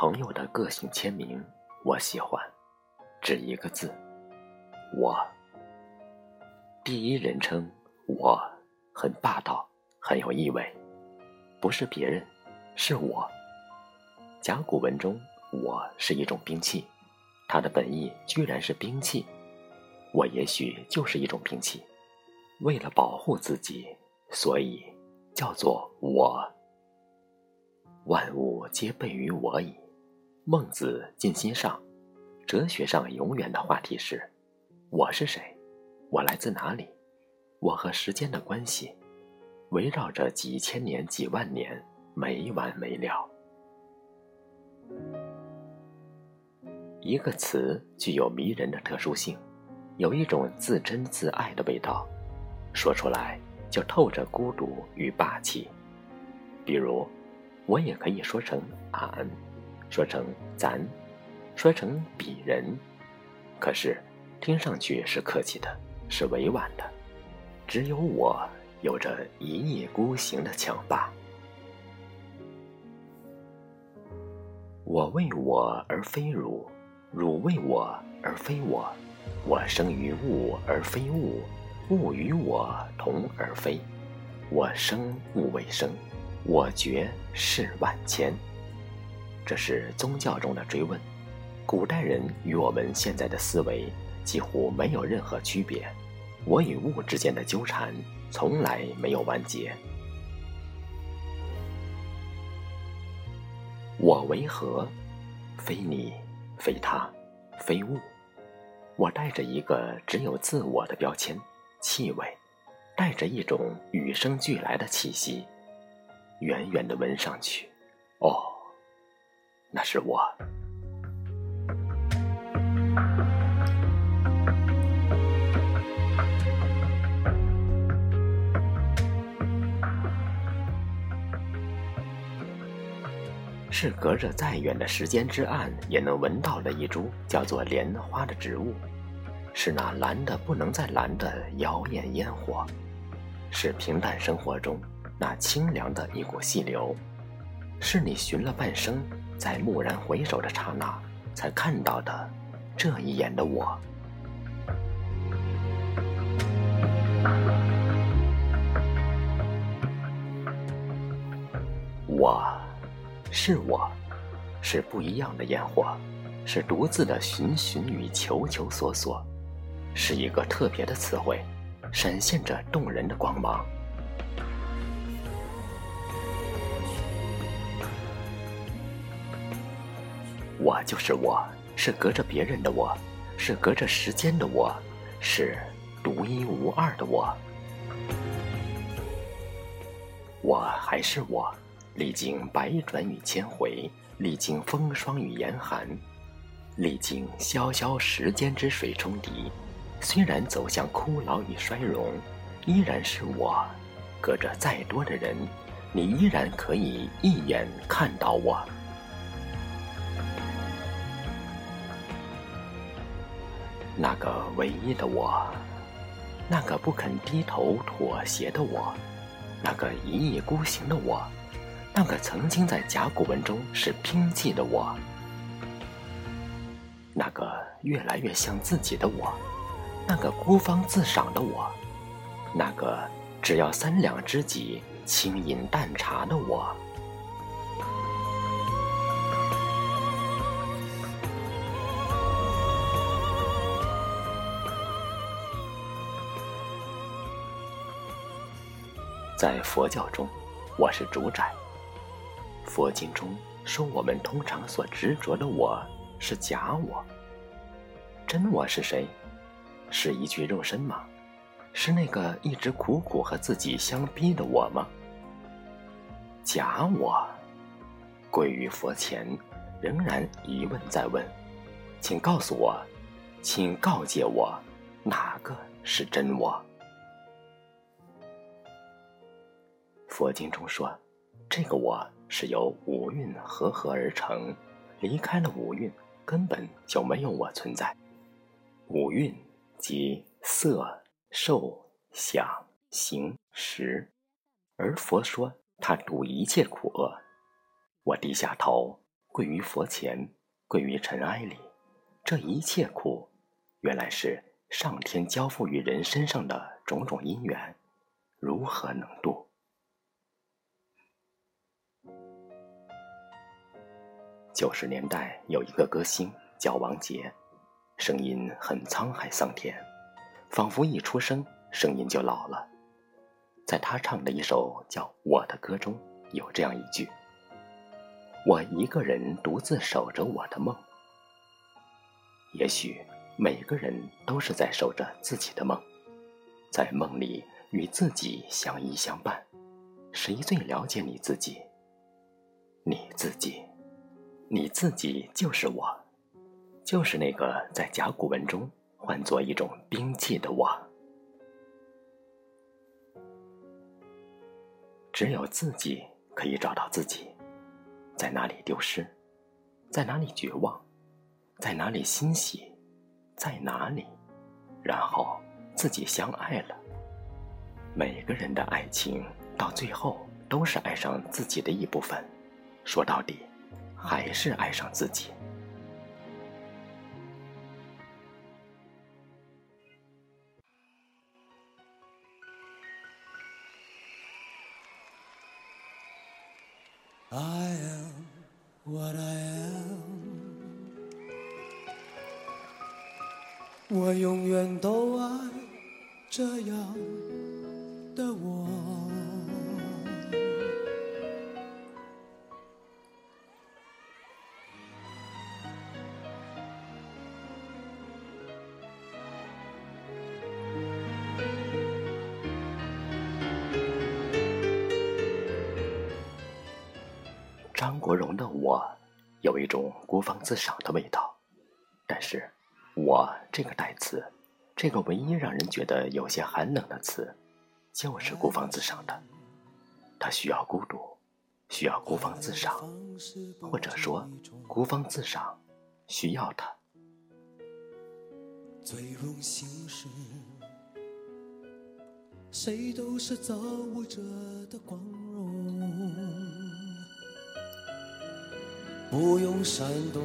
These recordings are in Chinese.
朋友的个性签名，我喜欢，只一个字，我。第一人称我，很霸道，很有意味，不是别人，是我。甲骨文中，我是一种兵器，它的本意居然是兵器，我也许就是一种兵器，为了保护自己，所以叫做我。万物皆备于我矣。孟子尽心上，哲学上永远的话题是：我是谁？我来自哪里？我和时间的关系，围绕着几千年、几万年，没完没了。一个词具有迷人的特殊性，有一种自珍自爱的味道，说出来就透着孤独与霸气。比如。我也可以说成俺，说成咱，说成鄙人，可是听上去是客气的，是委婉的。只有我有着一意孤行的强霸。我为我而非汝，汝为我而非我。我生于物而非物，物与我同而非。我生物为生。我觉世万千，这是宗教中的追问。古代人与我们现在的思维几乎没有任何区别。我与物之间的纠缠从来没有完结。我为何？非你，非他，非物。我带着一个只有自我的标签，气味，带着一种与生俱来的气息。远远的闻上去，哦，那是我。是隔着再远的时间之岸也能闻到的一株叫做莲花的植物，是那蓝的不能再蓝的妖艳烟火，是平淡生活中。那清凉的一股细流，是你寻了半生，在蓦然回首的刹那，才看到的这一眼的我。我，是我，是不一样的烟火，是独自的寻寻与求求索索，是一个特别的词汇，闪现着动人的光芒。我就是我，是隔着别人的我，是隔着时间的我，是独一无二的我。我还是我，历经百转与千回，历经风霜与严寒，历经潇潇时间之水冲涤。虽然走向枯老与衰荣，依然是我。隔着再多的人，你依然可以一眼看到我。那个唯一的我，那个不肯低头妥协的我，那个一意孤行的我，那个曾经在甲骨文中是拼记的我，那个越来越像自己的我，那个孤芳自赏的我，那个只要三两知己，轻饮淡茶的我。在佛教中，我是主宰。佛经中说，我们通常所执着的我是假我。真我是谁？是一具肉身吗？是那个一直苦苦和自己相逼的我吗？假我，跪于佛前，仍然一问再问，请告诉我，请告诫我，哪个是真我？佛经中说，这个我是由五蕴合合而成，离开了五蕴，根本就没有我存在。五蕴即色、受、想、行、识，而佛说他度一切苦厄。我低下头，跪于佛前，跪于尘埃里，这一切苦，原来是上天交付于人身上的种种因缘，如何能度？九十年代有一个歌星叫王杰，声音很沧海桑田，仿佛一出生声音就老了。在他唱的一首叫《我的歌》中有这样一句：“我一个人独自守着我的梦。”也许每个人都是在守着自己的梦，在梦里与自己相依相伴。谁最了解你自己？你自己。你自己就是我，就是那个在甲骨文中换作一种兵器的我。只有自己可以找到自己，在哪里丢失，在哪里绝望，在哪里欣喜，在哪里，然后自己相爱了。每个人的爱情到最后都是爱上自己的一部分，说到底。还是爱上自己。I am what i am 我永远都爱这样的我。国荣的“我”有一种孤芳自赏的味道，但是“我”这个代词，这个唯一让人觉得有些寒冷的词，就是孤芳自赏的。他需要孤独，需要孤芳自赏，或者说孤芳自赏需要他。最荣幸是，谁都是造物者的光荣。不用闪躲，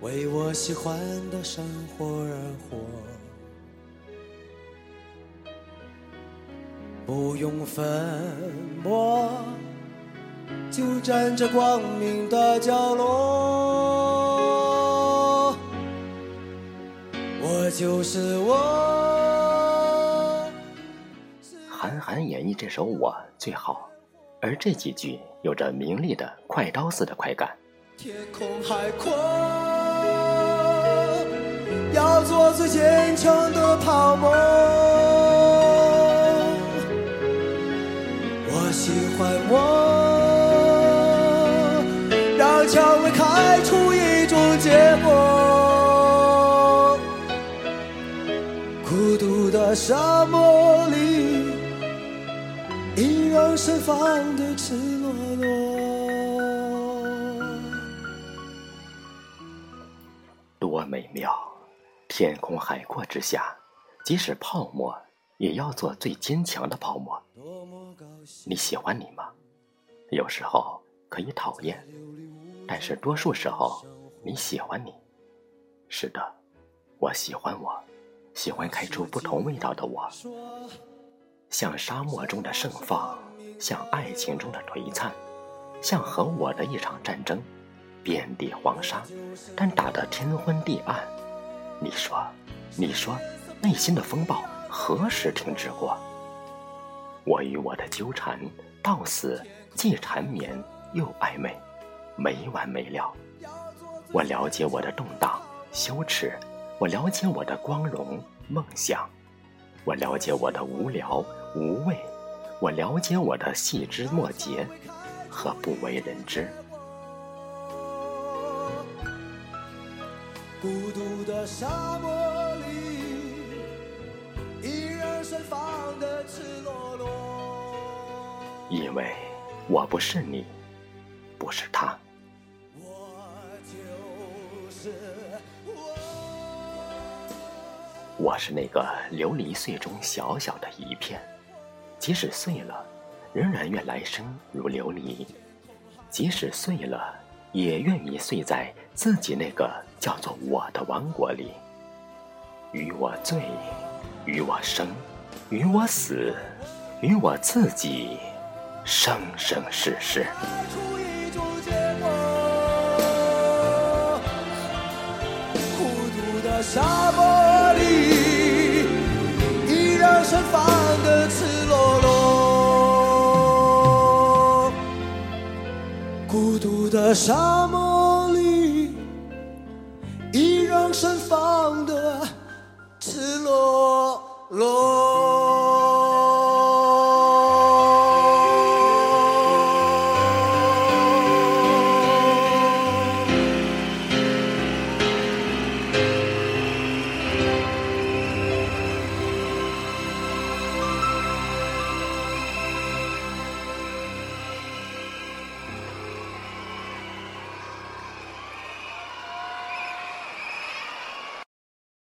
为我喜欢的生活而活。不用粉墨，就站在光明的角落。我就是我。韩寒演绎这首《我》最好。而这几句有着明丽的快刀似的快感。天空海阔，要做最坚强的泡沫。我喜欢我，让蔷薇开出一种结果。孤独的沙漠放的赤裸裸，多美妙！天空海阔之下，即使泡沫，也要做最坚强的泡沫。你喜欢你吗？有时候可以讨厌，但是多数时候你喜欢你。是的，我喜欢我，喜欢开出不同味道的我。像沙漠中的盛放，像爱情中的颓灿，像和我的一场战争，遍地黄沙，但打得天昏地暗。你说，你说，内心的风暴何时停止过？我与我的纠缠，到死既缠绵又暧昧，没完没了。我了解我的动荡羞耻，我了解我的光荣梦想。我了解我的无聊无味，我了解我的细枝末节和不为人知。孤独的沙漠里，依然盛放的赤裸裸。因为我不是你，不是他。我是那个琉璃碎中小小的一片，即使碎了，仍然愿来生如琉璃。即使碎了，也愿意碎在自己那个叫做我的王国里。与我醉，与我生，与我死，与我自己，生生世世。孤独的沙漠里，依然盛放的伤